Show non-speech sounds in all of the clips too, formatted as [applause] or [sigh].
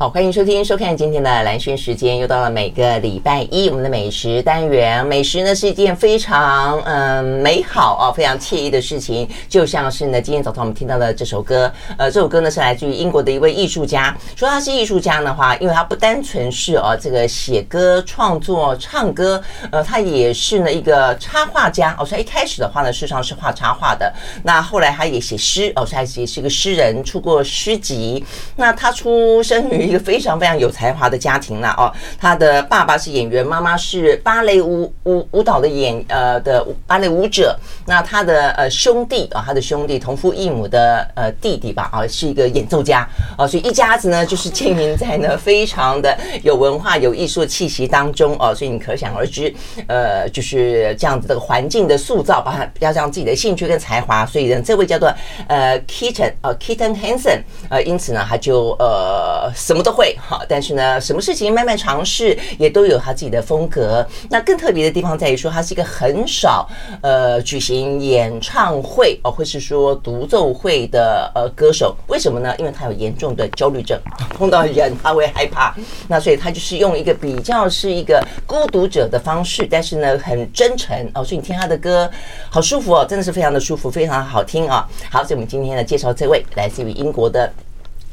好，欢迎收听、收看今天的蓝轩时间，又到了每个礼拜一我们的美食单元。美食呢是一件非常嗯美好啊、非常惬意的事情，就像是呢今天早上我们听到的这首歌，呃，这首歌呢是来自于英国的一位艺术家。说他是艺术家的话，因为他不单纯是哦这个写歌、创作、唱歌，呃，他也是呢一个插画家。哦，所以一开始的话呢，事实上是画插画的。那后来他也写诗，哦，所以他也是一个诗人，出过诗集。那他出生于。一个非常非常有才华的家庭了哦，他的爸爸是演员，妈妈是芭蕾舞舞舞蹈的演呃的芭蕾舞者。那他的呃兄弟啊，他的兄弟同父异母的呃弟弟吧啊，是一个演奏家啊，所以一家子呢就是经营在呢非常的有文化有艺术气息当中哦，所以你可想而知，呃就是这样子的环境的塑造，把他加上自己的兴趣跟才华，所以呢这位叫做呃 Keaton 呃 Keaton Hansen 呃，因此呢他就呃什。什么都会哈，但是呢，什么事情慢慢尝试，也都有他自己的风格。那更特别的地方在于说，他是一个很少呃举行演唱会哦，或是说独奏会的呃歌手。为什么呢？因为他有严重的焦虑症，[laughs] 碰到人他会害怕。那所以他就是用一个比较是一个孤独者的方式，但是呢很真诚哦。所以你听他的歌好舒服哦，真的是非常的舒服，非常好听啊。好，所以我们今天呢介绍这位来自于英国的。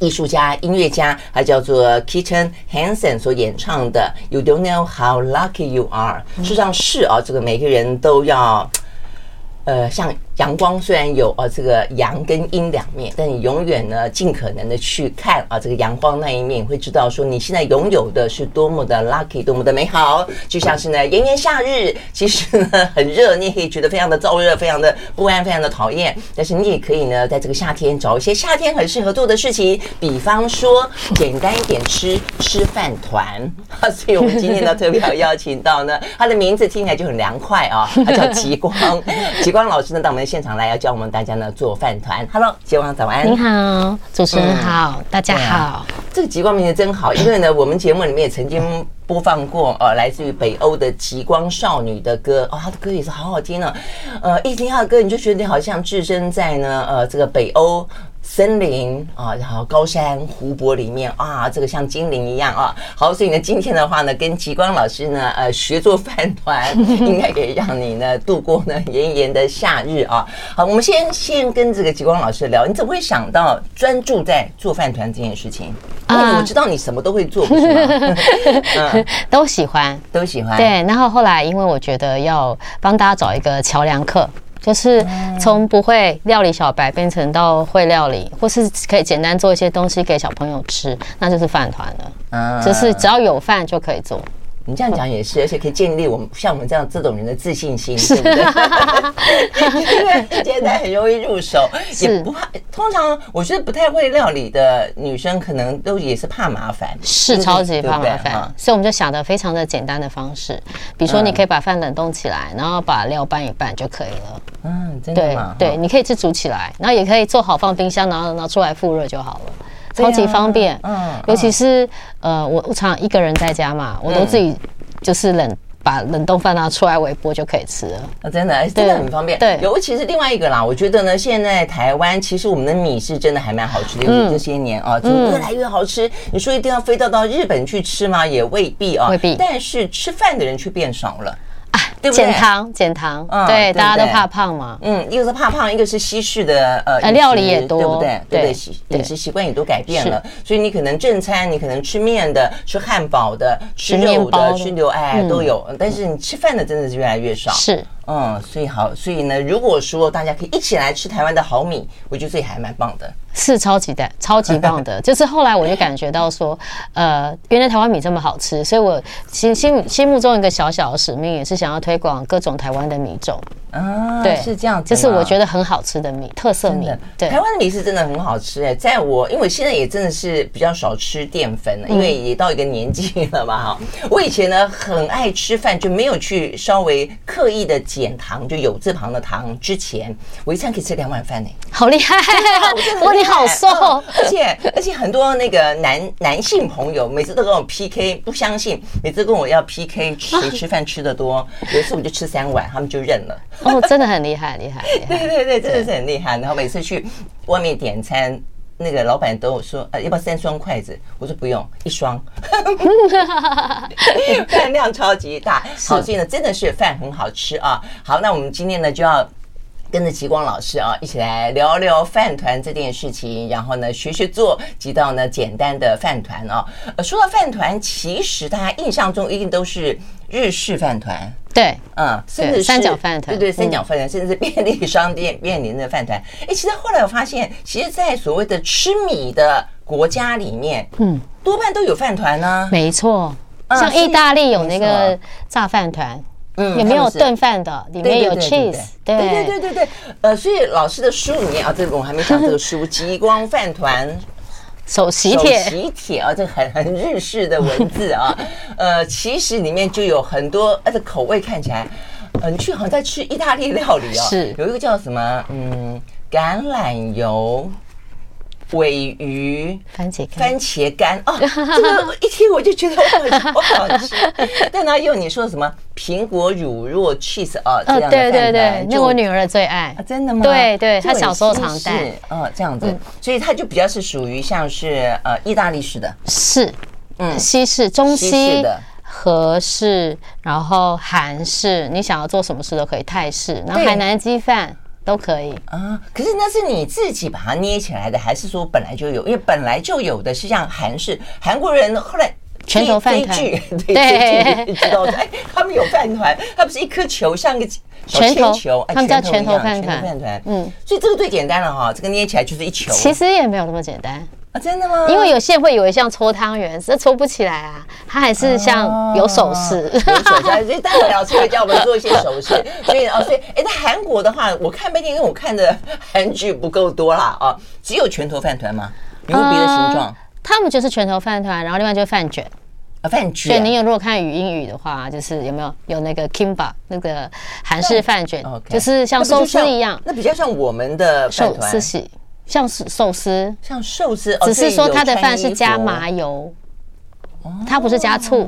艺术家、音乐家，他叫做 Keaton Hansen 所演唱的《You Don't Know How Lucky You Are》，事实上是啊，这个每个人都要，呃，像。阳光虽然有啊这个阳跟阴两面，但你永远呢尽可能的去看啊这个阳光那一面，会知道说你现在拥有的是多么的 lucky，多么的美好。就像是呢炎炎夏日，其实呢很热，你也可以觉得非常的燥热，非常的不安，非常的讨厌。但是你也可以呢在这个夏天找一些夏天很适合做的事情，比方说简单一点吃吃饭团。所以我们今天呢特别要邀请到呢，他的名字听起来就很凉快啊，他叫极光，[laughs] 极光老师呢，到我们。现场来要教我们大家呢做饭团。Hello，杰王早安。你好，主持人好，嗯、大家好。这个极光名字真好，因为呢，我们节目里面也曾经播放过呃，来自于北欧的极光少女的歌哦，她的歌也是好好听呢、哦。呃，一听她的歌，你就觉得你好像置身在呢呃这个北欧。森林啊，然后高山湖泊里面啊，这个像精灵一样啊。好，所以呢，今天的话呢，跟极光老师呢，呃，学做饭团，[laughs] 应该可以让你呢度过呢炎炎的夏日啊。好，我们先先跟这个极光老师聊，你怎么会想到专注在做饭团这件事情？因为我知道你什么都会做，不是吗？[laughs] 嗯，都喜欢，都喜欢。对，然后后来因为我觉得要帮大家找一个桥梁客。就是从不会料理小白变成到会料理，或是可以简单做一些东西给小朋友吃，那就是饭团了。嗯，就是只要有饭就可以做。你这样讲也是，[laughs] 而且可以建立我们像我们这样这种人的自信心，对不对？[laughs] 因为现在很容易入手，也不怕。通常我觉得不太会料理的女生，可能都也是怕麻烦，是超级怕麻烦。所以我们就想的非常的简单的方式，比如说你可以把饭冷冻起来，然后把料拌一拌就可以了。嗯，真的吗？对，你可以自煮起来，然后也可以做好放冰箱，然后拿出来复热就好了。超级方便，嗯，尤其是呃，我我常常一个人在家嘛，我都自己就是冷把冷冻饭拿出来微波就可以吃了，啊，真的真的很方便。对，尤其是另外一个啦，我觉得呢，现在台湾其实我们的米是真的还蛮好吃的，尤其这些年啊，就越来越好吃。你说一定要飞到到日本去吃吗？也未必啊，未必。但是吃饭的人却变少了。减糖，减糖，嗯对，大家都怕胖嘛。嗯，一个是怕胖，一个是西式的呃料理也多，对不对？对对，饮食习惯也都改变了，所以你可能正餐，你可能吃面的、吃汉堡的、吃肉的、吃牛哎都有，但是你吃饭的真的是越来越少。是。嗯，所以好，所以呢，如果说大家可以一起来吃台湾的好米，我觉得这也还蛮棒的，是超级的，超级棒的。[laughs] 就是后来我就感觉到说，呃，原来台湾米这么好吃，所以我心心心目中一个小小的使命，也是想要推广各种台湾的米种。啊，对，是这样子，就是我觉得很好吃的米，特色米。对，台湾的米是真的很好吃哎，在我因为我现在也真的是比较少吃淀粉了，因为也到一个年纪了嘛哈。我以前呢很爱吃饭，就没有去稍微刻意的减糖，就有字旁的糖。之前我一餐可以吃两碗饭呢，好厉害！哇，你好瘦，而且而且很多那个男男性朋友每次都跟我 PK，不相信，每次跟我要 PK 谁吃饭吃得多，有一次我就吃三碗，他们就认了。哦，真的很厉害，厉害，厉害！[laughs] 对对对，真的是很厉害。然后每次去外面点餐，那个老板都有说，呃，要不要三双筷子？我说不用，一双，饭 [laughs] [laughs] 量超级大。好，所以呢，真的是饭很好吃啊。好，那我们今天呢就要。跟着极光老师啊，一起来聊聊饭团这件事情，然后呢，学学做几道呢简单的饭团啊。呃，说到饭团，其实大家印象中一定都是日式饭团，对，嗯，甚至是三角饭团，对对，三角饭团，甚至是便利商店 [laughs] 便利的饭团。哎，其实后来我发现，其实，在所谓的吃米的国家里面，嗯，多半都有饭团呢。没错，像意大利有那个炸饭团。嗯，有没有炖饭的？里面有 cheese，对对对对对。呃，所以老师的书里面啊，这个我还没讲这个书《极光饭团 [laughs] 手喜帖》。手喜帖啊，这很很日式的文字啊。[laughs] 呃，其实里面就有很多，呃，的口味看起来，呃，你去好像在吃意大利料理啊。是，有一个叫什么？嗯，橄榄油。鮪鱼、番茄干、番茄干。哦，[laughs] 这个一听我就觉得好好吃。[laughs] 但它用你说什么？苹果乳酪 cheese 哦，这样的对对对，那我女儿的最爱，真的吗？对对，她小时候常带。哦，这样子，所以它就比较是属于像是呃意大利式的，是嗯。西式、中西的、和式，然后韩式，你想要做什么式都可以，泰式，然后海南鸡饭。都可以啊，可是那是你自己把它捏起来的，还是说本来就有？因为本来就有的是像韩式，韩国人后来拳头饭团，[laughs] 对，知道哎，他们有饭团，它不是一颗球，像个拳头球，他们叫拳头饭团，饭团，嗯，所以这个最简单了哈，这个捏起来就是一球。其实也没有那么简单。啊，真的吗？因为有些人会以为像搓汤圆，这搓不起来啊，它还是像有手势，有手势。[laughs] 所以待会老师会教我们做一些手势。所以哦，所以哎，在韩国的话，我看半天，因为我看的韩剧不够多啦啊，只有拳头饭团吗？有没有别的形状？他们就是拳头饭团，然后另外就是饭卷啊，饭卷。对，你有如果看语音语的话，就是有没有有那个 kimbap 那个韩式饭卷，就是像寿司一样，那比较像我们的寿司。像是寿司，像寿司，只是说它的饭是加麻油，它不是加醋，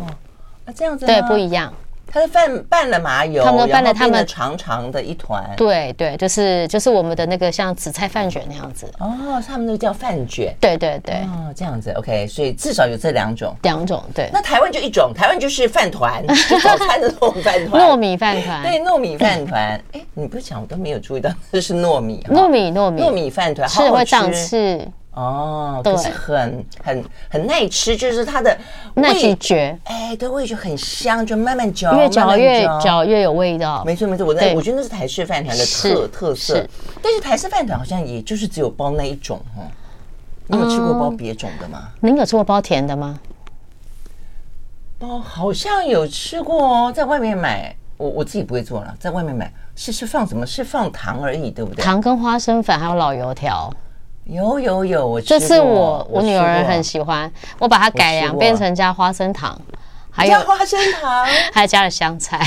啊，这样子对，不一样。他的饭拌了麻油，他们拌了他们长长的一团。对对，就是就是我们的那个像紫菜饭卷那样子。哦，他们那个叫饭卷。对对对。哦，这样子，OK，所以至少有这两种。两种，对。那台湾就一种，台湾就是饭团，[laughs] 早餐的糯米饭团。糯米饭团。对，糯米饭团。[laughs] 哎，你不讲我都没有注意到，这是糯米。糯米糯米糯米饭团，是会长刺。哦，对，很很很耐吃，就是它的耐咀嚼，哎，对，味觉很香，就慢慢嚼，越嚼越嚼越有味道。没错没错，我那我觉得那是台式饭团的特特色。但是台式饭团好像也就是只有包那一种哈。你有吃过包别种的吗？您有吃过包甜的吗？包好像有吃过哦，在外面买，我我自己不会做了，在外面买是是放什么？是放糖而已，对不对？糖跟花生粉还有老油条。有有有，我这是我我女儿很喜欢，我把它改良变成加花生糖，还有加花生糖，[laughs] 还加了香菜，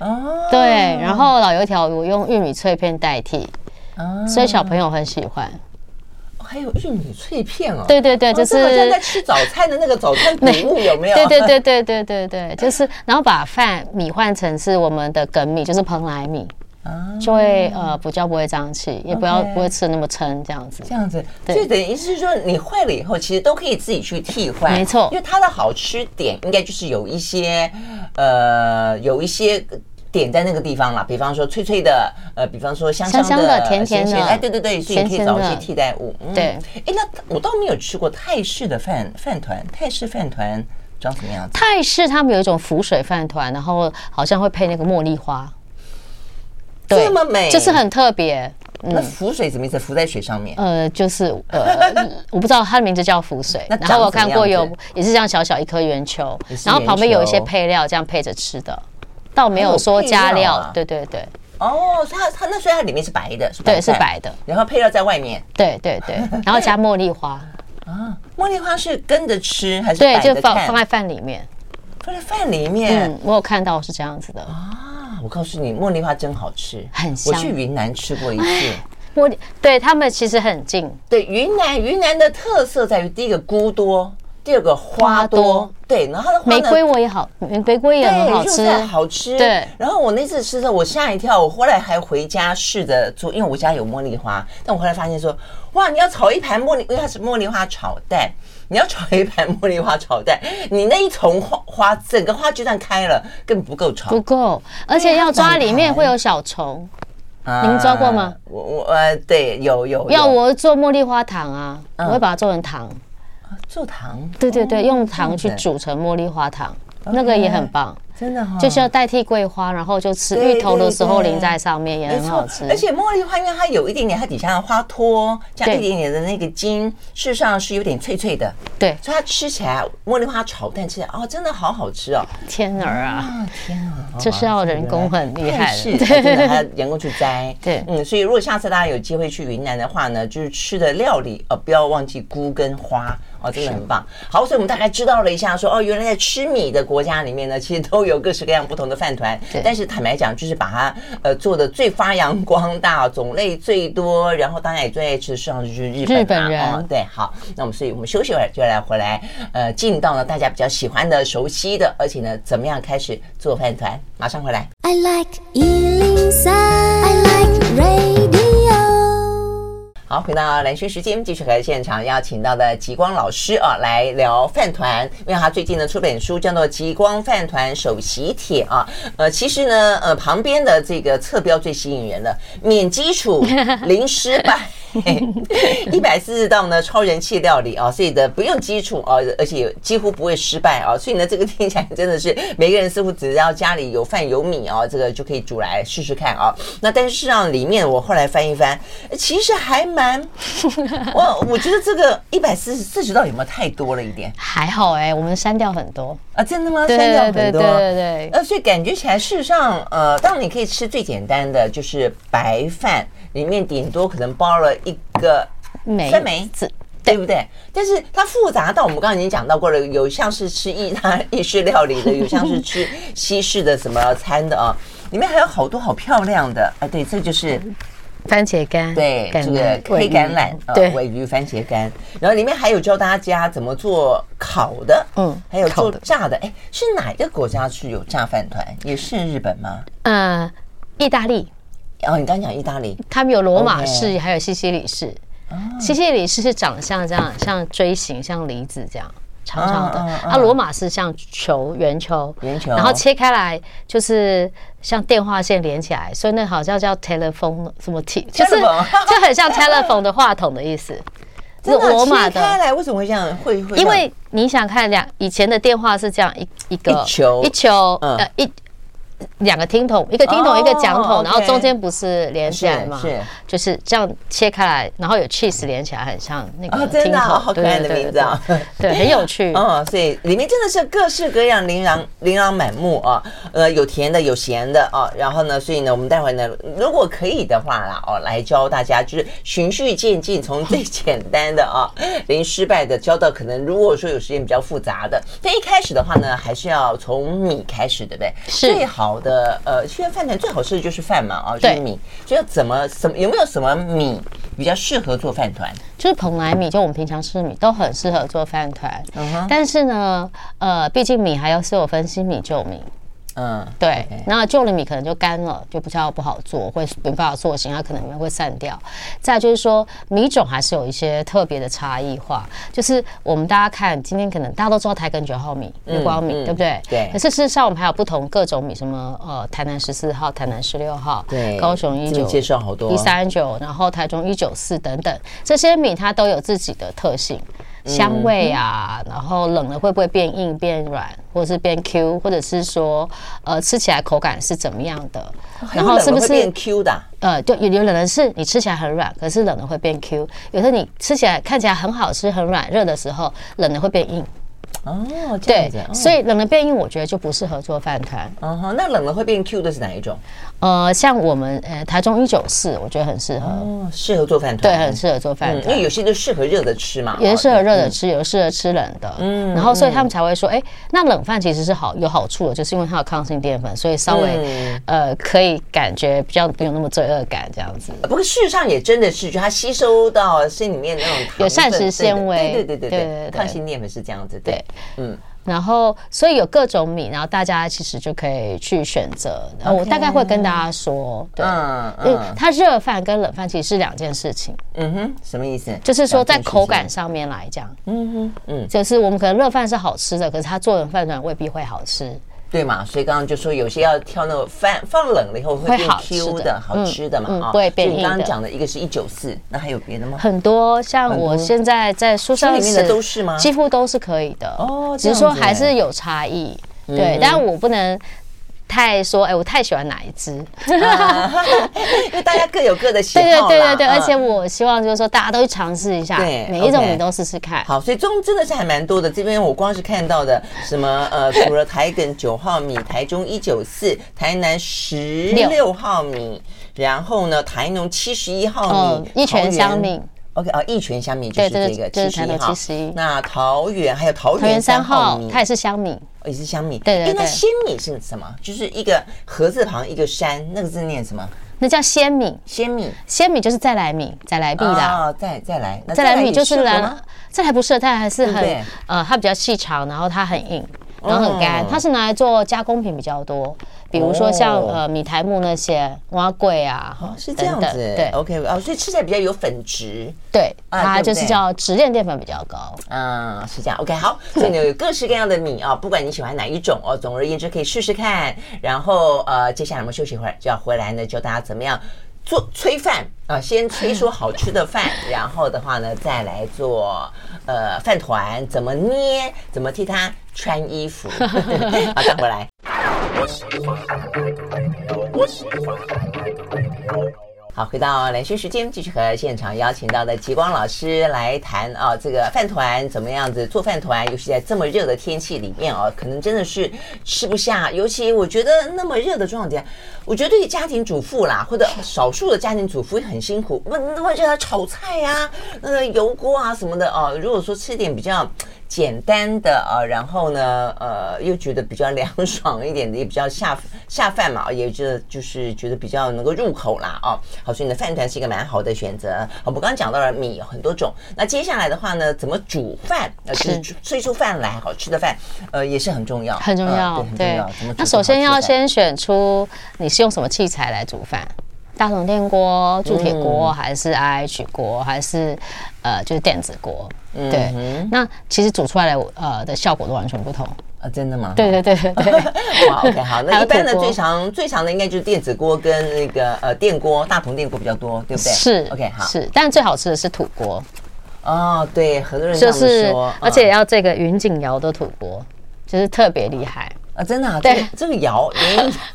哦，对，然后老油条我用玉米脆片代替，所以小朋友很喜欢。还有玉米脆片哦，对对对，就是好像在吃早餐的那个早餐谷物 [laughs] 有没有？对对对对对对对，就是然后把饭米换成是我们的梗米，就是蓬莱米。就会呃比较不会胀气，也不要不会吃的那么撑这样子。这样子，所以等于是说你坏了以后，其实都可以自己去替换。没错，因为它的好吃点应该就是有一些呃有一些点在那个地方啦，比方说脆脆的，呃，比方说香香的、甜甜的。哎，对对对，所以你可以找一些替代物。对，哎，那我倒没有吃过泰式的饭饭团，泰式饭团长什么样子？泰式他们有一种浮水饭团，然后好像会配那个茉莉花。这么美，就是很特别。那浮水什么意思？浮在水上面？呃，就是呃，[laughs] 我不知道它的名字叫浮水。然后我看过有也是这样小小一颗圆球，然后旁边有一些配料，这样配着吃的，倒没有说加料。对对对。哦，它它那所以它里面是白的，对，是白的。然后配料在外面。对对对，[laughs] 然后加茉莉花。啊，茉莉花是跟着吃还是？对，就放放在饭里面。放在饭里面。嗯，我有看到是这样子的。我告诉你，茉莉花真好吃，很香。我去云南吃过一次，茉莉对他们其实很近。对，云南云南的特色在于第一个菇多，第二个花多，花多对，然后它的玫瑰我也好，玫瑰也很好吃，好吃。对，然后我那次吃的我吓一跳，我后来还回家试着做，因为我家有茉莉花，但我后来发现说，哇，你要炒一盘茉莉，因为它是茉莉花炒蛋，你要炒一盘茉莉花炒蛋，你那一丛花花整个花就算开了，根本不够炒，不够，而且要抓里面会有小虫。你们抓过吗？我我呃，对，有有。要我做茉莉花糖啊，我会把它做成糖。做糖？对对对，用糖去煮成茉莉花糖，那个也很棒。真的哈，就是要代替桂花，然后就吃芋头的时候淋在上面也很好吃。而且茉莉花，因为它有一点点，它底下的花托加一点点的那个筋，事实上是有点脆脆的。对，所以它吃起来茉莉花炒蛋吃起来哦，真的好好吃哦！天儿啊，天啊，这是要人工很厉害，是，真的 [laughs] 还要人工去摘。对，嗯，所以如果下次大家有机会去云南的话呢，就是吃的料理呃，不要忘记菇跟花。哦，真的很棒。好，所以我们大概知道了一下说，说哦，原来在吃米的国家里面呢，[laughs] 其实都有各式各样不同的饭团。对。但是坦白讲，就是把它呃做的最发扬光大，种类最多，然后大家也最爱吃的，实际上就是日本、啊、日本人、哦。对，好，那我们所以我们休息会儿就来回来，呃，进到了大家比较喜欢的、熟悉的，而且呢，怎么样开始做饭团？马上回来。I like 103, I like radio 好，回到蓝轩时间，继续和现场邀请到的极光老师啊来聊饭团，因为他最近呢出本书叫做《极光饭团首席帖》啊，呃，其实呢，呃，旁边的这个侧标最吸引人的，免基础，[laughs] 零失败。[laughs] 一百四十道呢，超人气料理啊，所以的不用基础啊，而且几乎不会失败啊，所以呢，这个听起来真的是每个人似乎只要家里有饭有米啊，这个就可以煮来试试看啊。那但是事实上里面我后来翻一翻，其实还蛮，我我觉得这个一百四十四十道有没有太多了一点？还好哎、欸，我们删掉很多啊，真的吗？删掉很多，对对对对。呃，所以感觉起来事实上，呃，当然你可以吃最简单的就是白饭。里面顶多可能包了一个酸梅子，对不对？但是它复杂到我们刚刚已经讲到过了，有像是吃意大意式料理的，有像是吃西式的什么餐的啊。[laughs] 里面还有好多好漂亮的啊！对，这就是番茄干，对，这个黑橄榄啊，尾鱼番茄干。然后里面还有教大家怎么做烤的，嗯，还有做炸的。哎，是哪个国家是有炸饭团？也是日本吗？嗯，意大利。哦，你刚刚讲意大利，他们有罗马式，Okay. 还有西西里式。西西里式是长得像这样，像锥形，像梨子这样长长的。啊，罗马式像球，圆球，圆球，然后切开来就是像电话线连起来，所以那好像叫 telephone 什么 T，就是就很像 telephone 的话筒的意思。[laughs] 是罗马的。切开来为什么会这样？会会？因为你想看两以前的电话是这样一一个一球一球呃一。两个听筒，一个听筒，一个讲筒，然后中间不是连起来吗？是，就是这样切开来，然后有 cheese 连起来，很像那个听筒。好可爱的名字啊！对，很有趣。[laughs] 哦，所以里面真的是各式各样，琳琅琳琅满目啊。呃，有甜的，有咸的啊。然后呢，所以呢，我们待会呢，如果可以的话啦，哦，来教大家，就是循序渐进，从最简单的啊，[laughs] 零失败的教到可能如果说有时间比较复杂的。但一开始的话呢，还是要从米开始，对不对？是最好。好的，呃，现在饭团最好吃的就是饭嘛，啊，就是米。所以要怎么什么有没有什么米比较适合做饭团？就是蓬莱米，就我们平常吃的米都很适合做饭团。嗯哼。但是呢，呃，毕竟米还要是有分新米旧米。嗯，对，那旧的米可能就干了，就比较不好做，会没办法做型，它可能会散掉。再就是说，米种还是有一些特别的差异化。就是我们大家看，今天可能大家都知道台梗九号米、日光米，对不对？对。可是事实上，我们还有不同各种米，什么呃，台南十四号、台南十六号、对，高雄一九介绍好多一三九，然后台中一九四等等，这些米它都有自己的特性。香味啊，然后冷了会不会变硬、变软，或者是变 Q，或者是说，呃，吃起来口感是怎么样的？然后是不是变 Q 的？呃，对，有有冷的是你吃起来很软，可是冷了会变 Q；有时候你吃起来看起来很好吃、很软热的时候，冷了会变硬。哦，对，所以冷了变硬，我觉得就不适合做饭团。嗯哼，那冷了会变 Q 的是哪一种？呃，像我们呃台中一九四，我觉得很适合，哦，适合做饭团，对，很适合做饭团，因为有些都适合热的吃嘛，也是适合热的吃，有适合吃冷的，嗯，然后所以他们才会说，哎，那冷饭其实是好有好处的，就是因为它有抗性淀粉，所以稍微呃可以感觉比较不有那么罪恶感这样子。不过事实上也真的是，就它吸收到心里面那种有膳食纤维，对对对对对，抗性淀粉是这样子，对，嗯。然后，所以有各种米，然后大家其实就可以去选择。然后我大概会跟大家说，对，嗯，它热饭跟冷饭其实是两件事情。嗯哼，什么意思？就是说在口感上面来讲，嗯哼，嗯，就是我们可能热饭是好吃的，可是它做的饭团未必会好吃。对嘛，所以刚刚就说有些要挑那个饭放冷了以后会变 Q 的好吃的嘛啊，不会变硬的。你刚刚讲的一个是一九四，那还有别的吗？很多，像我现在在书上里面的都是吗？几乎都是可以的哦，只是说还是有差异。对，但我不能。太说哎，我太喜欢哪一支？[laughs] 因为大家各有各的喜好。对对对对对，而且我希望就是说大家都去尝试一下，对，每一种你都试试看。好，所以中真的是还蛮多的。这边我光是看到的什么呃，除了台梗九号米，台中一九四，台南十六号米，然后呢，台农七十一号米，一拳香米。OK 啊，一泉香米就是这个七十一号。那桃园还有桃园三号米，它也是香米。也是香米，对对对。那鲜米是什么？就是一个禾字旁一个山，那个字念什么？那叫鲜米。鲜米，鲜米就是再来米，再来米的。哦，再再来，再来米就是来，再来不是，再来还是很呃，它比较细长，然后它很硬。然后很干，它是拿来做加工品比较多，比如说像呃米苔木那些蛙桂啊，是这样子，对，OK 哦，所以吃起来比较有粉质，对，它就是叫直链淀粉比较高，嗯，是这样，OK 好，所以呢有各式各样的米啊，不管你喜欢哪一种哦，总而言之可以试试看，然后呃接下来我们休息一会儿就要回来呢，教大家怎么样。做炊饭啊，先炊出好吃的饭，[laughs] 然后的话呢，再来做呃饭团，怎么捏，怎么替他穿衣服。[laughs] 好，再回来。好，回到兰萱时间，继续和现场邀请到的极光老师来谈啊，这个饭团怎么样子做饭团，尤其在这么热的天气里面啊，可能真的是吃不下。尤其我觉得那么热的状态，我觉得对于家庭主妇啦，或者少数的家庭主妇会很辛苦。那那么热炒菜呀、那个油锅啊什么的啊，如果说吃点比较。简单的啊，然后呢，呃，又觉得比较凉爽一点的，也比较下下饭嘛，也觉得就是觉得比较能够入口啦，哦，好，所以你的，饭团是一个蛮好的选择。我们刚刚讲到了米有很多种，那接下来的话呢，怎么煮饭，呃，就是炊出饭来好吃的饭，呃，也是很重要，很重要，对，很重要。那首先要先选出你是用什么器材来煮饭。大同电锅、铸铁锅，还是 IH 锅，还是呃，就是电子锅？对，那其实煮出来的呃的效果都完全不同啊！真的吗？对对对对对。[laughs] 哇，OK，好，那 [laughs] 一般的最常最常的应该就是电子锅跟那个呃电锅，大同电锅比较多，对不对？是，OK，好，是，但最好吃的是土锅。哦，对，很多人就是说，而且要这个云锦窑的土锅，就是特别厉害。啊，真的啊，对，这个窑，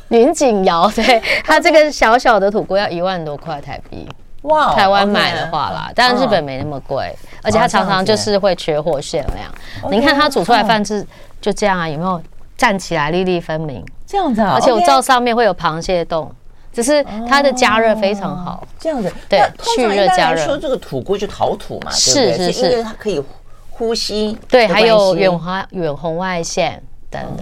云锦 [laughs] 窑，对，它这个小小的土锅要一万多块台币，哇，台湾买的话啦，但日本没那么贵，而且它常常就是会缺货限量。你看它煮出来饭是就这样啊，有没有站起来粒粒分明？这样子啊，而且我知道上面会有螃蟹洞，只是它的加热非常好，这样子，对，去热加热。说这个土锅就陶土嘛，是是是，因为它可以呼吸，对，还有远红远红外线。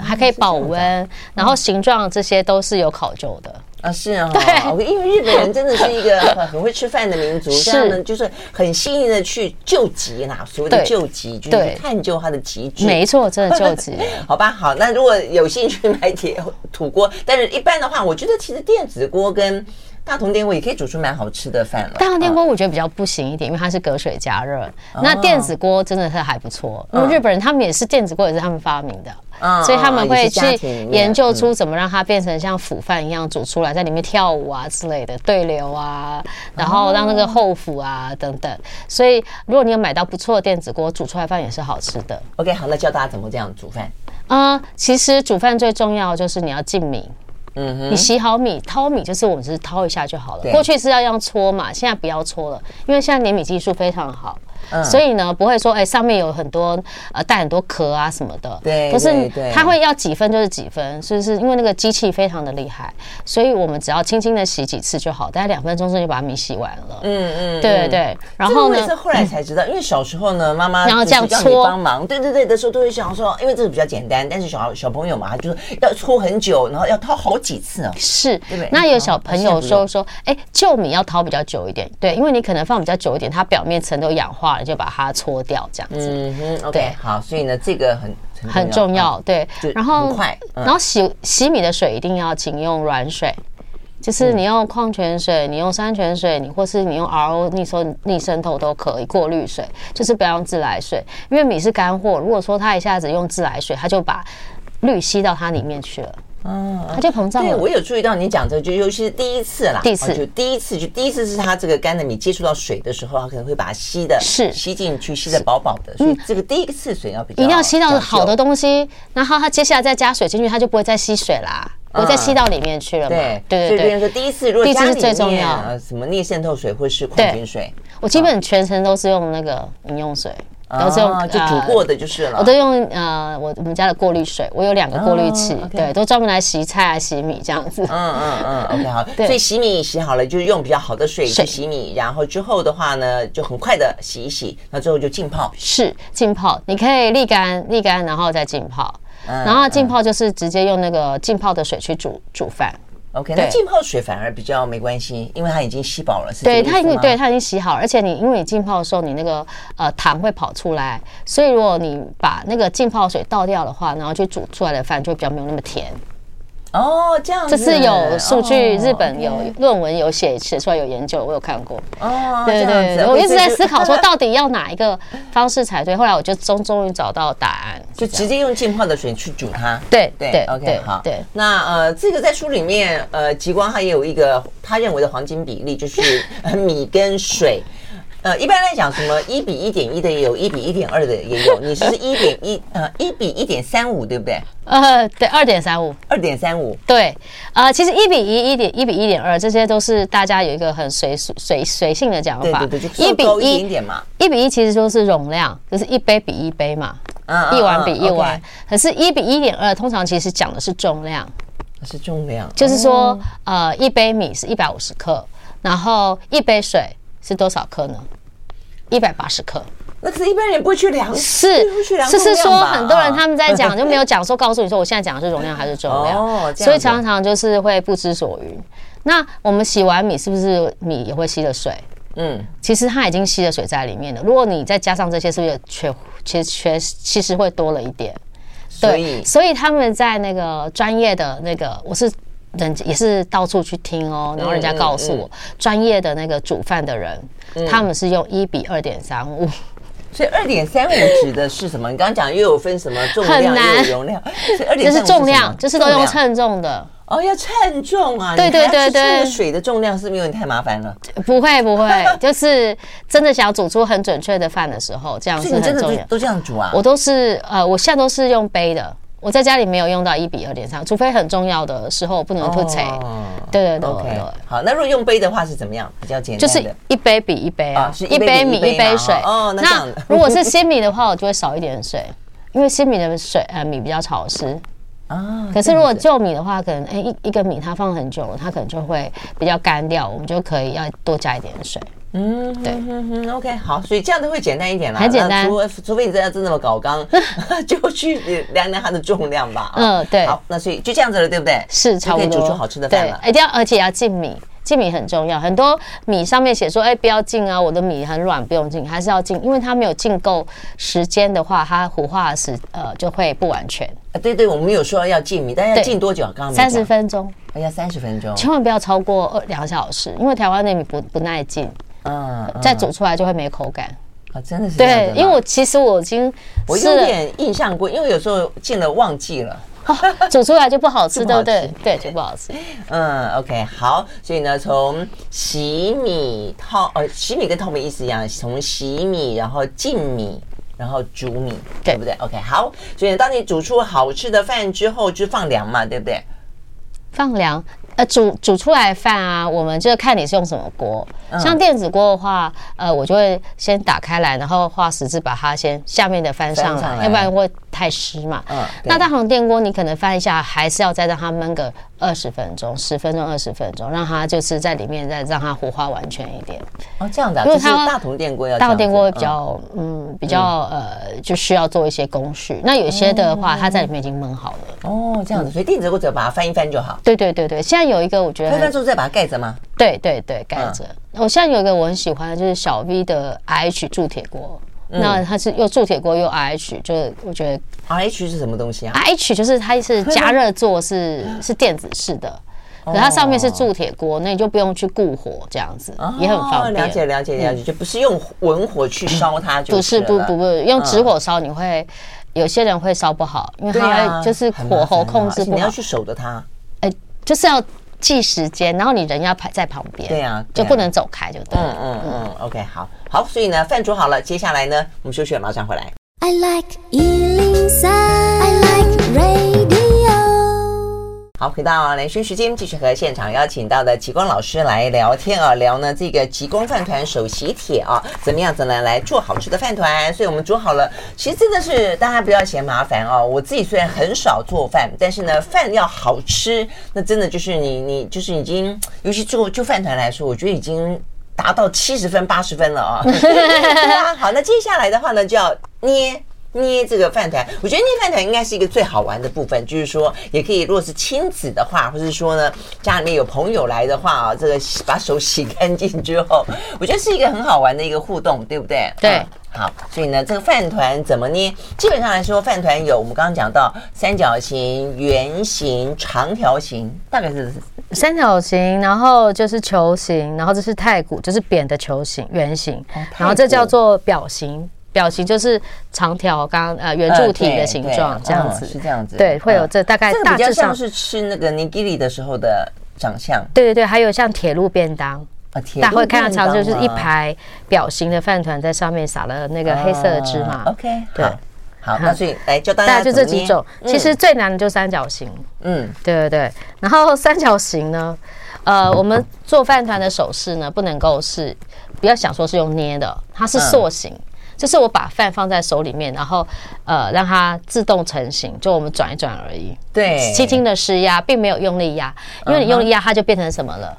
还可以保温，然后形状这些都是有考究的。啊，是啊，对，因为日本人真的是一个很会吃饭的民族，这样呢就是很细腻的去救急啦，所谓的救急就是探究它的极致，没错，真的救急。[laughs] 好吧，好，那如果有兴趣买铁土锅，但是一般的话，我觉得其实电子锅跟大同电锅也可以煮出蛮好吃的饭了。大同电锅我觉得比较不行一点，因为它是隔水加热。那电子锅真的是还不错，因为日本人他们也是电子锅也是他们发明的，所以他们会去研究出怎么让它变成像釜饭一样煮出来，在里面跳舞啊之类的对流啊，然后让那个后腐啊等等。所以如果你有买到不错的电子锅，煮出来饭也是好吃的。OK，好，那教大家怎么这样煮饭。啊，其实煮饭最重要就是你要浸米。嗯哼，你洗好米，淘米就是我们只是淘一下就好了。过去是要用搓嘛，现在不要搓了，因为现在碾米技术非常好，嗯、所以呢不会说哎、欸、上面有很多呃带很多壳啊什么的，对，不是它会要几分就是几分，是不是？因为那个机器非常的厉害，所以我们只要轻轻的洗几次就好，大概两分钟之内就把米洗完了。嗯嗯，对对对。然后呢？是后来才知道，因为小时候呢，妈妈然后这样搓帮忙，对对对的时候都会想说，因为这个比较简单，但是小小朋友嘛，他就是要搓很久，然后要掏好几次啊。是，对对？那有小朋友说说，哎，旧米要掏比较久一点，对，因为你可能放比较久一点，它表面层都氧化了，就把它搓掉这样子。嗯哼，OK，好，所以呢，这个很很重要，对。然后，然后洗洗米的水一定要请用软水。就是你用矿泉水，你用山泉水，你或是你用 RO 逆渗逆渗透都可以，过滤水，就是不要用自来水，因为米是干货。如果说它一下子用自来水，它就把氯吸到它里面去了，嗯，它就膨胀了。对，我有注意到你讲这个，就尤其是第一次啦，第一次就第一次就第一次是它这个干的米接触到水的时候，它可能会把它吸的，是吸进去，吸的饱饱的。所以这个第一次水要比较一定要吸到好的东西，然后它接下来再加水进去，它就不会再吸水啦。我再吸到里面去了嘛？对对对，所以说第一次，如果家里面什么逆渗透水或是矿泉水，我基本全程都是用那个饮用水，都是用就煮过的就是了。我都用呃我我们家的过滤水，我有两个过滤器，对，都专门来洗菜啊、洗米这样子。嗯嗯嗯，[laughs] OK 好。所以洗米洗好了，就是用比较好的水去洗米，然后之后的话呢，就很快的洗一洗，那最后就浸泡。是浸泡，你可以沥干沥干，然后再浸泡。然后浸泡就是直接用那个浸泡的水去煮煮饭。OK，那浸泡水反而比较没关系，因为它已经吸饱了。对，它已经对它已经洗好，而且你因为你浸泡的时候，你那个呃糖会跑出来，所以如果你把那个浸泡水倒掉的话，然后去煮出来的饭就比较没有那么甜。哦，这样子，这是有数据，日本有论文有写写出来有研究，我有看过。哦，对对对，我一直在思考 [laughs] 说到底要哪一个方式才对，后来我就终终于找到答案，就直接用浸泡的水去煮它。对对，OK，好。对，那呃，这个在书里面，呃，极光他也有一个他认为的黄金比例，就是 [laughs] 米跟水。呃，一般来讲，什么一比一点一的也有，一比一点二的也有。你是一点一，呃，一比一点三五，对不对？呃，对，二点三五，二点三五。对，呃，其实一比一、一点一比一点二，这些都是大家有一个很随随随性的讲法。对对对，就一比一点点嘛。一比一其实就是容量，就是一杯比一杯嘛，一碗比一碗。可是，一比一点二，通常其实讲的是重量，是重量，就是说，呃，一杯米是一百五十克，然后一杯水。是多少克呢？一百八十克。那可是一般人不会去量，是，是是说很多人他们在讲 [laughs] 就没有讲说告诉你说我现在讲的是容量还是重量，哦，所以常常就是会不知所云。那我们洗完米是不是米也会吸了水？嗯，其实它已经吸了水在里面了。如果你再加上这些，是不是缺？其实缺，其实会多了一点。对，所以他们在那个专业的那个，我是。人也是到处去听哦，然后人家告诉我，专业的那个煮饭的人，他们是用一比二点三五，所以二点三五指的是什么？你刚刚讲又有分什么重量又有容量，所以二点三五是重量，就是都用称重的哦，要称重啊！对对对对，水的重量是不是有点太麻烦了？不会不会，[laughs] 就是真的想要煮出很准确的饭的时候，这样是很重要。都这样煮啊？我都是呃，我现在都是用杯的。我在家里没有用到一比二点三，除非很重要的时候不能吐水。对对对，OK。好，那如果用杯的话是怎么样？比较简单。就是一杯比一杯啊，一杯米一杯水。哦，那如果是新米的话，我就会少一点水，因为新米的水呃米比较潮湿啊。可是如果旧米的话，可能哎一一个米它放很久了，它可能就会比较干掉，我们就可以要多加一点水。嗯，对，嗯 OK，好，所以这样子会简单一点啦。很简单，除除非你真的真那么搞刚，就去量量它的重量吧。嗯，对。好，那所以就这样子了，对不对？是，差不多。可以煮出好吃的饭了。一定要，而且要浸米，浸米很重要。很多米上面写说，哎，不要浸啊，我的米很软，不用浸，还是要浸，因为它没有浸够时间的话，它糊化时呃就会不完全。啊，对对，我们有说要浸米，但要浸多久？刚刚三十分钟。要三十分钟，千万不要超过二两小时，因为台湾的米不不耐浸。嗯，再煮出来就会没口感啊！真的是对，因为我其实我已经我有点印象过，因为有时候进了忘记了，[laughs] 煮出来就不好吃，[laughs] 对不对？对，就不好吃。嗯，OK，好，所以呢，从洗米淘呃洗米跟淘米意思一样，从洗米然后浸米然后煮米，对不对？OK，好，所以当你煮出好吃的饭之后，就放凉嘛，对不对？放凉。呃，煮煮出来的饭啊，我们就看你是用什么锅。嗯、像电子锅的话，呃，我就会先打开来，然后画十字把它先下面的翻上来要不然会太湿嘛。嗯。那大红电锅你可能翻一下，还是要再让它焖个二十分钟，十分钟、二十分钟，让它就是在里面再让它糊化完全一点。哦，这样的、啊，因为它大同电锅要大同电锅比较嗯，嗯比较呃，就需要做一些工序。那有些的话，它在里面已经焖好了。哦，这样子，所以电子锅只要把它翻一翻就好。对对对对，现在有一个我觉得翻翻之后再把它盖着吗？对对对，盖着。我现在有一个我很喜欢的就是小 V 的 IH 铸铁锅，那它是又铸铁锅又 RH，就是我觉得 RH 是什么东西啊？RH 就是它是加热座，是是电子式的，可它上面是铸铁锅，那你就不用去固火，这样子也很方便。了解了解了解，就不是用文火去烧它，就不是不不不用直火烧，你会有些人会烧不好，因为它会就是火候控制不好，你要去守着它，哎，就是要。记时间，然后你人要排在旁边，对啊，就不能走开，就对。嗯嗯嗯，OK，好，好，所以呢，饭煮好了，接下来呢，我们休息，马上回来。I like 好，回到兰萱时间，继续和现场邀请到的极光老师来聊天啊，聊呢这个极光饭团首席帖啊，怎么样子呢来做好吃的饭团？所以我们煮好了，其实真的是大家不要嫌麻烦哦。我自己虽然很少做饭，但是呢，饭要好吃，那真的就是你你就是已经，尤其做就饭团来说，我觉得已经达到七十分八十分了啊。对啊，好，那接下来的话呢，就要捏。捏这个饭团，我觉得捏饭团应该是一个最好玩的部分，就是说也可以，如果是亲子的话，或者说呢家里面有朋友来的话啊，这个把手洗干净之后，我觉得是一个很好玩的一个互动，对不对？对、嗯，好，所以呢，这个饭团怎么捏？基本上来说，饭团有我们刚刚讲到三角形、圆形、长条形，大概是三角形，然后就是球形，然后这是太鼓，就是扁的球形、圆形，哦、然后这叫做表形。表情就是长条，刚呃圆柱体的形状，这样子、嗯、是这样子，对，会有这大概大致上是吃那个尼基里的时候的长相，对对对，还有像铁路便当。啊，大家会看到常就是一排表形的饭团在上面撒了那个黑色的芝麻。OK，对，好，那所以来教大家，就这几种。其实最难的就是三角形，嗯，对对对。然后三角形呢，呃，我们做饭团的手势呢，不能够是不要想说是用捏的，它是塑形。就是我把饭放在手里面，然后呃让它自动成型，就我们转一转而已。对，轻轻的施压，并没有用力压，因为你用力压它就变成什么了？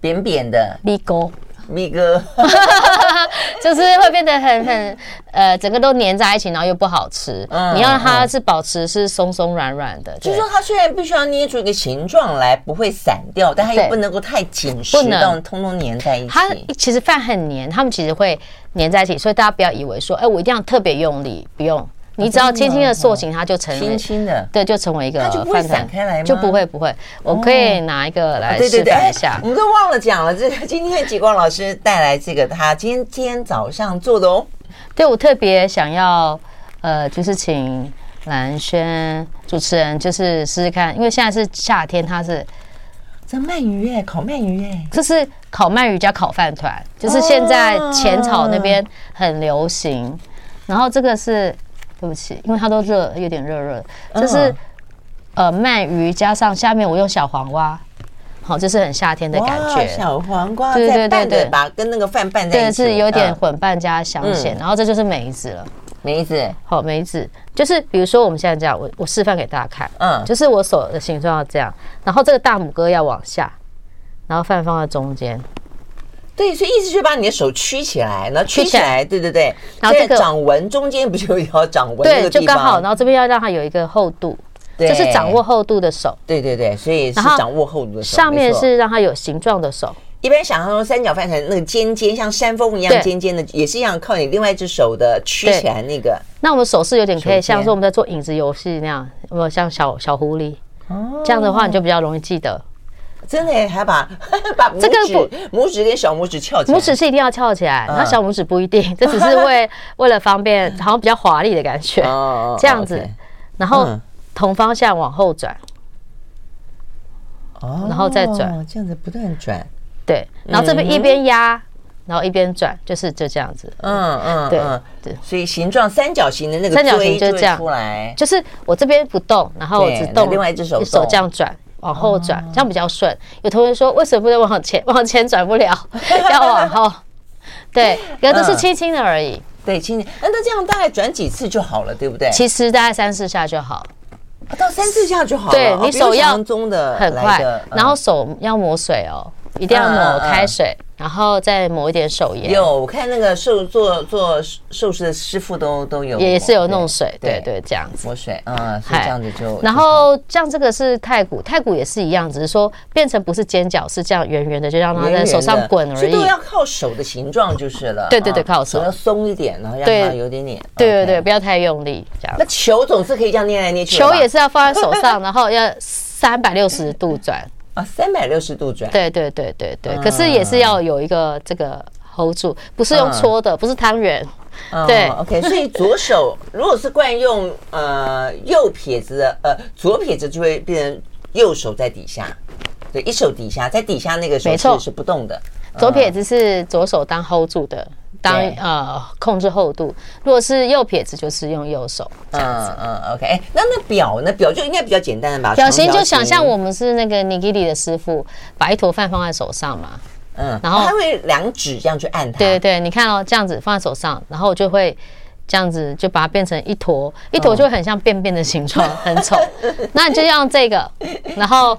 扁扁的米糕。米哥，[laughs] 就是会变得很很呃，整个都粘在一起，然后又不好吃。嗯，你要让它是保持是松松软软的，就是说它虽然必须要捏出一个形状来，不会散掉，但它又不能够太紧实，不能通通粘在一起。它其实饭很黏，它们其实会粘在一起，所以大家不要以为说，哎，我一定要特别用力，不用。你只要轻轻的塑形，它就成轻轻的，对，就成为一个饭团，就不会散开来吗？就不会不会。我可以拿一个来示范一下。我们都忘了讲了，这个今天极光老师带来这个，他今天今天早上做的哦。对，我特别想要，呃，就是请兰轩主持人，就是试试看，因为现在是夏天，它是这鳗鱼哎，烤鳗鱼哎，这是烤鳗鱼加烤饭团，就是现在浅草那边很流行。然后这个是。对不起，因为它都热，有点热热。就是呃鳗鱼加上下面我用小黄瓜，好，就是很夏天的感觉。小黄瓜，对对对对，把跟那个饭拌在一起，对，是有点混拌加香咸。然后这就是梅子了，梅子，好，梅子。就是比如说我们现在这样，我我示范给大家看，嗯，就是我手的形状要这样，然后这个大拇哥要往下，然后饭放在中间。对，所以意思就是把你的手曲起来，然后曲起来，对对对。然后这个掌纹中间不就有掌纹？对，就刚好。然后这边要让它有一个厚度，这是掌握厚度的手。对对对，所以是掌握厚度的手。上面是让它有形状的手。一般想象中三角饭团那个尖尖像山峰一样尖尖的，也是一样靠你另外一只手的曲起来那个。那我们手势有点可以像是我们在做影子游戏那样，有没有像小小狐狸？哦，这样的话你就比较容易记得。真的还把 [laughs] 把这个拇指跟小拇指翘起来，拇指是一定要翘起来，那小拇指不一定，这只是为 [laughs] 为了方便，好像比较华丽的感觉。[laughs] 这样子，然后同方向往后转，然后再转，这样子不断转。对，然后这边一边压，然后一边转，就是就这样子。嗯嗯，对对，所以形状三角形的那个三角形就是这样。出来，就是我这边不动，然后我只动另外一只手手这样转。往后转，这样比较顺。有同学说，为什么不能往前？[laughs] 往前转不了，[laughs] 要往后。对，有的是轻轻的而已。对，轻轻。那那这样大概转几次就好了，对不对？其实大概三四下就好。到三四下就好了。对，你手要中的很快，然后手要抹水哦，一定要抹开水。然后再抹一点手盐。有，我看那个寿做做寿司的师傅都都有，也是有弄水，对对，这样子抹水，嗯，是这样子就。然后像这个是太鼓，太鼓也是一样，只是说变成不是尖角，是这样圆圆的，就让它在手上滚而已。都要靠手的形状就是了。对对对，靠手。要松一点，然后让它有点点。对对对，不要太用力，这样。那球总是可以这样捏来捏去。球也是要放在手上，然后要三百六十度转。啊，三百六十度转，对对对对对，可是也是要有一个这个 hold 住，不是用搓的，不是汤圆，对，OK，所以左手 [laughs] 如果是惯用呃右撇子的，呃左撇子就会变成右手在底下，对，一手底下，在底下那个手是是不动的，左撇子是左手当 hold 住的。当呃控制厚度，如果是右撇子，就是用右手这样子。嗯嗯，OK。那那表呢？表就应该比较简单的吧？表型就想象我们是那个 Nigiri 的师傅，把一坨饭放在手上嘛。嗯，然后他会两指这样去按它。对对对，你看哦，这样子放在手上，然后就会。这样子就把它变成一坨，一坨就会很像便便的形状，[laughs] 很丑。那你就用这个，然后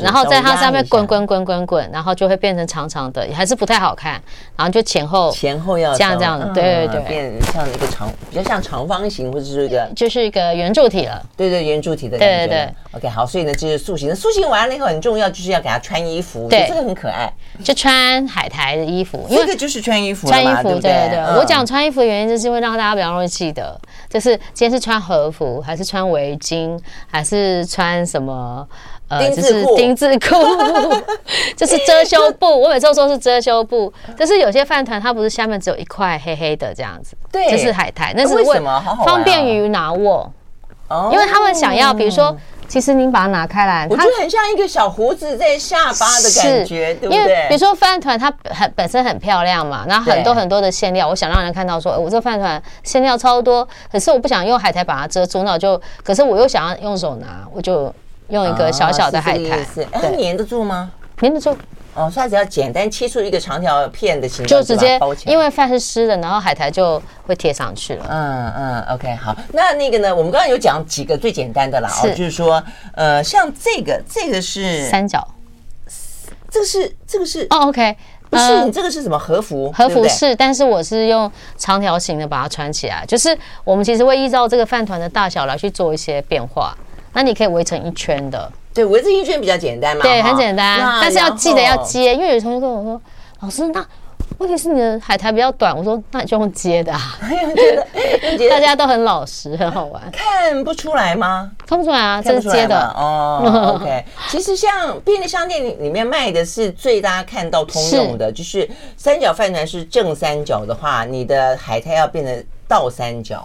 然后在它上面滚滚滚滚滚，然后就会变成长长的，还是不太好看。然后就前后前后要这样这样，对对对，变像一个长，比较像长方形或者是一个，就是一个圆柱体了。对对，圆柱体的感觉。对对对。OK，好，所以呢，这是塑形。塑形完了以后很重要，就是要给它穿衣服。对，这个很可爱，就穿海苔的衣服。这个就是穿衣服，穿衣服，对对对。我讲穿衣服的原因，就是因为让大家比较。容易记得，就是今天是穿和服，还是穿围巾，还是穿什么？呃，就是丁字裤，[laughs] 就是遮羞布。我每次都说是遮羞布，但是有些饭团它不是下面只有一块黑黑的这样子，对，就是海苔，那是为什么？方便于拿握，因为他们想要，比如说。其实您把它拿开来，我觉得很像一个小胡子在下巴的感觉，对不对？因为比如说饭团它很本身很漂亮嘛，然后很多很多的馅料，我想让人看到说，我这饭团馅料超多，可是我不想用海苔把它遮住，那我就，可是我又想要用手拿，我就用一个小小的海苔，它粘得住吗？粘得住。哦，所以只要简单切出一个长条片的形状，就直接包起来。因为饭是湿的，然后海苔就会贴上去了。嗯嗯，OK，好。那那个呢？我们刚刚有讲几个最简单的啦，哦，就是说，呃，像这个，这个是三角，这个是这个是哦，OK，不是你这个是什么和服？和服是，但是我是用长条形的把它穿起来，就是我们其实会依照这个饭团的大小来去做一些变化。那你可以围成一圈的。对，围成一圈比较简单嘛，对，很简单，但是要记得要接，因为有同学跟我说，老师，那问题是你的海苔比较短，我说那你就用接的啊，觉得大家都很老实，很好玩，看不出来吗？看不出来啊，这是接的哦。[laughs] OK，其实像便利商店里面卖的是最大家看到通用的，就是三角饭团是正三角的话，你的海苔要变成倒三角。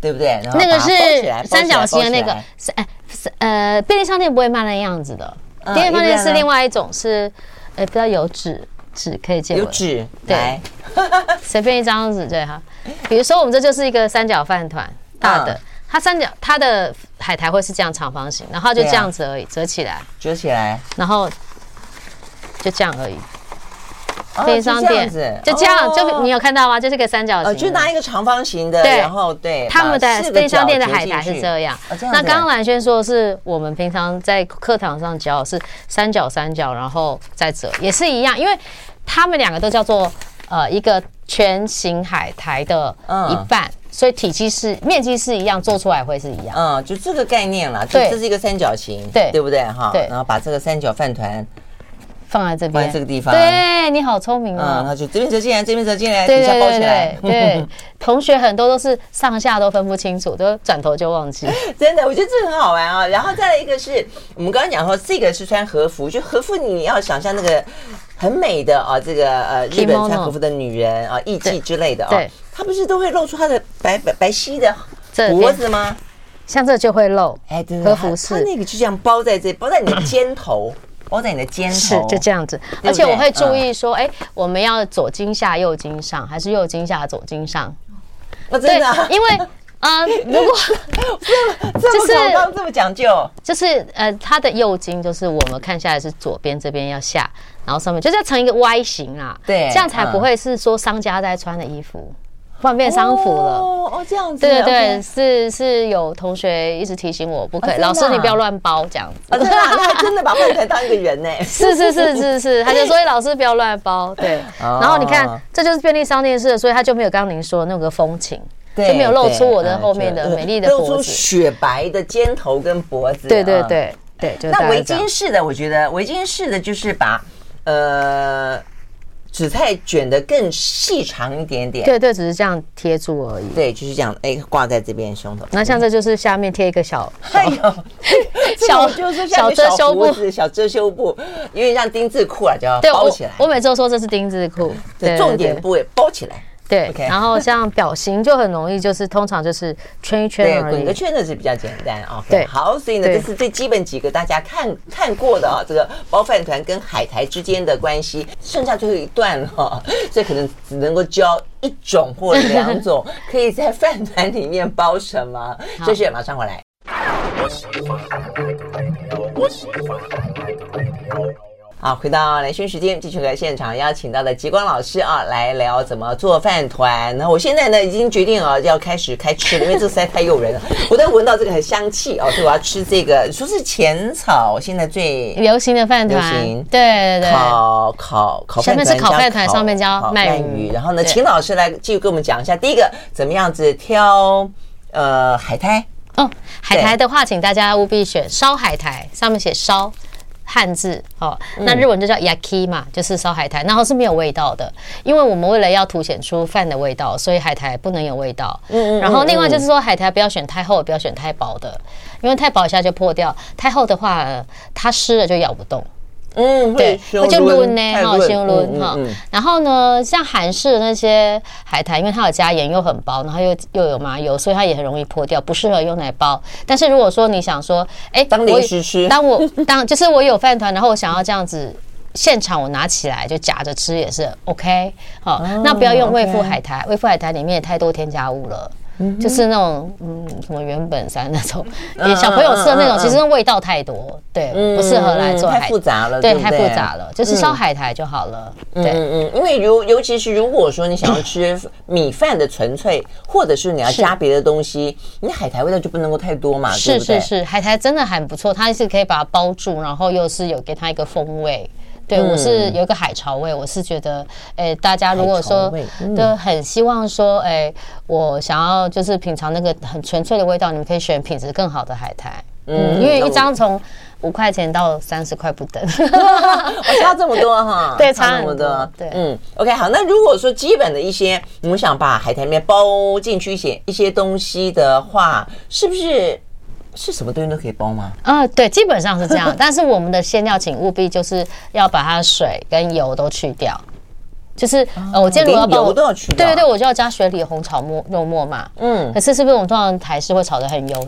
对不对？那个是三角形的那个，是哎，是呃，便利商店不会卖那样子的。便利商店是另外一种，是呃，比较有纸纸可以借。有纸，对，[laughs] [laughs] 随便一张纸对哈。比如说，我们这就是一个三角饭团，大的，它三角它的海苔会是这样长方形，然后就这样子而已，折起来，折起来，然后就这样而已。便利商店就这样，就你有看到吗？就是个三角形，就拿一个长方形的，然后对，他们的便利商店的海苔是这样。那刚刚兰萱说的是我们平常在课堂上教是三角三角，然后再折，也是一样，因为他们两个都叫做呃一个全形海苔的一半，所以体积是面积是一样，做出来会是一样。嗯，就这个概念啦，就这是一个三角形，对，对不对哈？对，然后把这个三角饭团。放在这边，放在这个地方。对，你好聪明哦。嗯，那就这边折进来，这边折进来，底下包起来。对，[laughs] 同学很多都是上下都分不清楚，都转头就忘记。[laughs] 真的，我觉得这个很好玩啊。然后再来一个是我们刚刚讲说，这个是穿和服，就和服你要想象那个很美的啊，这个呃日本穿和服的女人啊，艺妓之类的啊，对，她不是都会露出她的白白白皙的脖子吗？像这就会露。哎，对，和服是。它那个就这样包在这，包在你的肩头。包在你的肩头，是就这样子，而且我会注意说，哎，我们要左襟下右襟上，还是右襟下左襟上？真的，因为啊，[laughs] 如果这这就是刚刚这么讲究，就是呃，它的右襟就是我们看下来是左边这边要下，然后上面就是要成一个 Y 型啦，对，这样才不会是说商家在穿的衣服。换变商服了哦哦，这样子，对对对、是是有同学一直提醒我不可以，啊、老师你不要乱包这样子。啊，真的，他还真的把饭团当一个人呢。[laughs] 是是是是是，他就说老师不要乱包，[laughs] 对。然后你看，这就是便利商店式的，所以他就没有刚刚您说的那个风情，就没有露出我的后面的美丽的脖子，露出雪白的肩头跟脖子。对对对对，就那围巾式的，我觉得围巾式的就是把呃。紫菜卷得更细长一点点，对对，只是这样贴住而已。对，就是这样，哎，挂在这边胸口。那像这就是下面贴一个小，[laughs] 哎呦，小 [laughs] 就是小遮羞布，小遮羞布，有点像丁字裤啊，就要包起来。我每次都说这是丁字裤，对，重点部位包起来。对，Okay. 然后像表型就很容易，就是通常就是圈一圈而已，滚个圈的是比较简单啊。Okay, 对，好，所以呢，这是最基本几个大家看看过的啊，这个包饭团跟海苔之间的关系，剩下最后一段哈，[laughs] 所以可能只能够教一种或两种，[laughs] 可以在饭团里面包什么。谢谢马上回来。好，回到兰萱时间，继续和现场邀请到的极光老师啊，来聊怎么做饭团。那我现在呢，已经决定啊，要开始开吃了，因为这实在太诱人了。我都闻到这个很香气哦，所以我要吃这个。说是浅草现在最流行的饭团，对对对，烤烤烤饭团，下面是烤饭团，上面加鳗鱼。然后呢，请老师来继续跟我们讲一下，第一个怎么样子挑呃海苔哦，海苔的话，请大家务必选烧海苔，上面写烧。汉字哦，那日文就叫 yaki 嘛，就是烧海苔，然后是没有味道的，因为我们为了要凸显出饭的味道，所以海苔不能有味道。嗯嗯。然后另外就是说，海苔不要选太厚，不要选太薄的，因为太薄一下就破掉，太厚的话它湿了就咬不动。嗯，对，我就抡呢，哈，先抡哈。然后呢，像韩式的那些海苔，因为它有加盐又很薄，然后又又有麻油，所以它也很容易破掉，不适合用来包。但是如果说你想说，哎，当零食吃，当我当就是我有饭团，然后我想要这样子现场我拿起来就夹着吃也是 OK。好，那不要用味富海苔，味富海苔里面也太多添加物了。就是那种嗯，什么原本山那种，给小朋友吃的那种，其实味道太多，对，不适合来做海。太复杂了，对，太复杂了，就是烧海苔就好了。对，嗯嗯，因为如尤其是如果说你想要吃米饭的纯粹，或者是你要加别的东西，你海苔味道就不能够太多嘛，是是是，海苔真的很不错，它是可以把它包住，然后又是有给它一个风味。对，我是有一个海潮味，我是觉得，哎，大家如果说都很希望说，哎，我想要就是品尝那个很纯粹的味道，你们可以选品质更好的海苔，嗯，因为一张从五块钱到三十块不等，[laughs] 我差这么多哈，[laughs] 对，差那么多，对，嗯，OK，好，那如果说基本的一些，我们想把海苔里面包进去一些一些东西的话，是不是？是什么东西都可以包吗？啊、呃，对，基本上是这样。[laughs] 但是我们的馅料，请务必就是要把它的水跟油都去掉。就是呃，我今天如果要包，油都要去掉。对对对，我就要加雪里红炒末肉末嘛。嗯。可是是不是我们通常台式会炒的很油？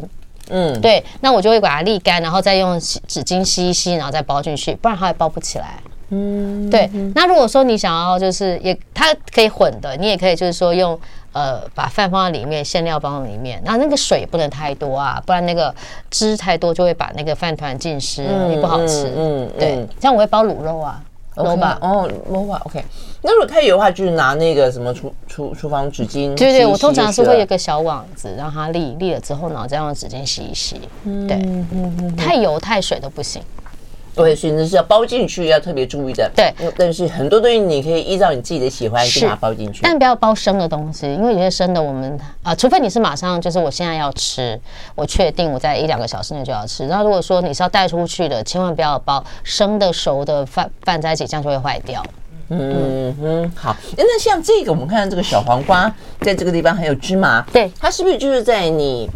嗯，对。那我就会把它沥干，然后再用纸巾吸一吸，然后再包进去，不然它也包不起来。嗯，对。那如果说你想要就是也它可以混的，你也可以就是说用。呃，把饭放在里面，馅料放在里面，然后那个水不能太多啊，不然那个汁太多就会把那个饭团浸湿，也不好吃。嗯，对，像我会包卤肉啊，萝卜，哦，萝卜，OK。那如果太油的话，就是拿那个什么厨厨厨房纸巾。对对，我通常是会有一个小网子，让它沥沥了之后，然后再用纸巾洗一洗。对，太油太水都不行。对，所以那是要包进去，要特别注意的。对，但是很多东西你可以依照你自己的喜欢去把它包进去，但不要包生的东西，因为有些生的我们啊，除非你是马上就是我现在要吃，我确定我在一两个小时内就要吃。然后如果说你是要带出去的，千万不要包生的、熟的饭饭在一起，这样就会坏掉。嗯哼，好。那像这个，我们看到这个小黄瓜，在这个地方还有芝麻，对，它是不是就是在你？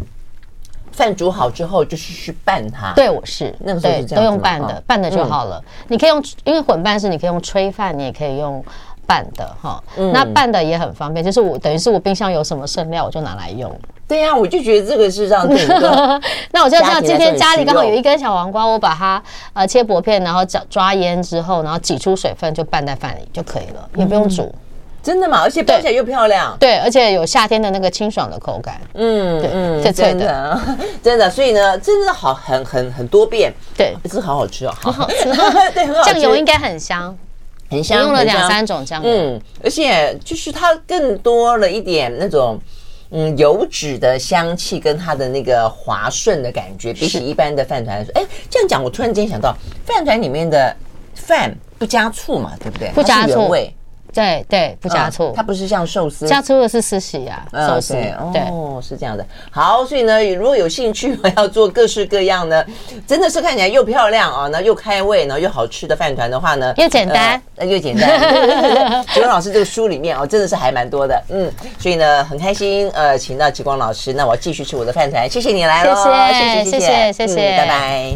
饭煮好之后就是去拌它，对，我是那个时候都用拌的，拌的就好了。你可以用，因为混拌是你可以用炊饭，你也可以用拌的哈。那拌的也很方便，就是我等于是我冰箱有什么剩料，我就拿来用。对呀，我就觉得这个是让整个。那我就像今天家里刚好有一根小黄瓜，我把它呃切薄片，然后抓抓腌之后，然后挤出水分就拌在饭里就可以了，也不用煮。真的吗？而且包起来又漂亮，对，而且有夏天的那个清爽的口感，嗯对嗯，脆脆的，真的，[laughs] 真的，所以呢，真的好，很很很多变，对，这好好吃哦，好好吃，[laughs] 对，很好吃，酱油应该很香，很香，用了两三种酱油，嗯，而且就是它更多了一点那种。嗯，油脂的香气跟它的那个滑顺的感觉，比起一般的饭团来说，哎，这样讲，我突然间想到，饭团里面的饭不加醋嘛，对不对？不加醋。味。对对，不加醋，它不是像寿司，加醋的是寿喜呀。寿司，哦，是这样的。好，所以呢，如果有兴趣我要做各式各样的，[laughs] 真的是看起来又漂亮啊，那又开胃，然后又好吃的饭团的话呢，又简单，那 [laughs] 又简单。[laughs] 极光老师这个书里面哦，真的是还蛮多的，嗯，所以呢很开心，呃，请到极光老师，那我继续吃我的饭团，谢谢你来喽，谢谢谢谢谢谢，拜拜。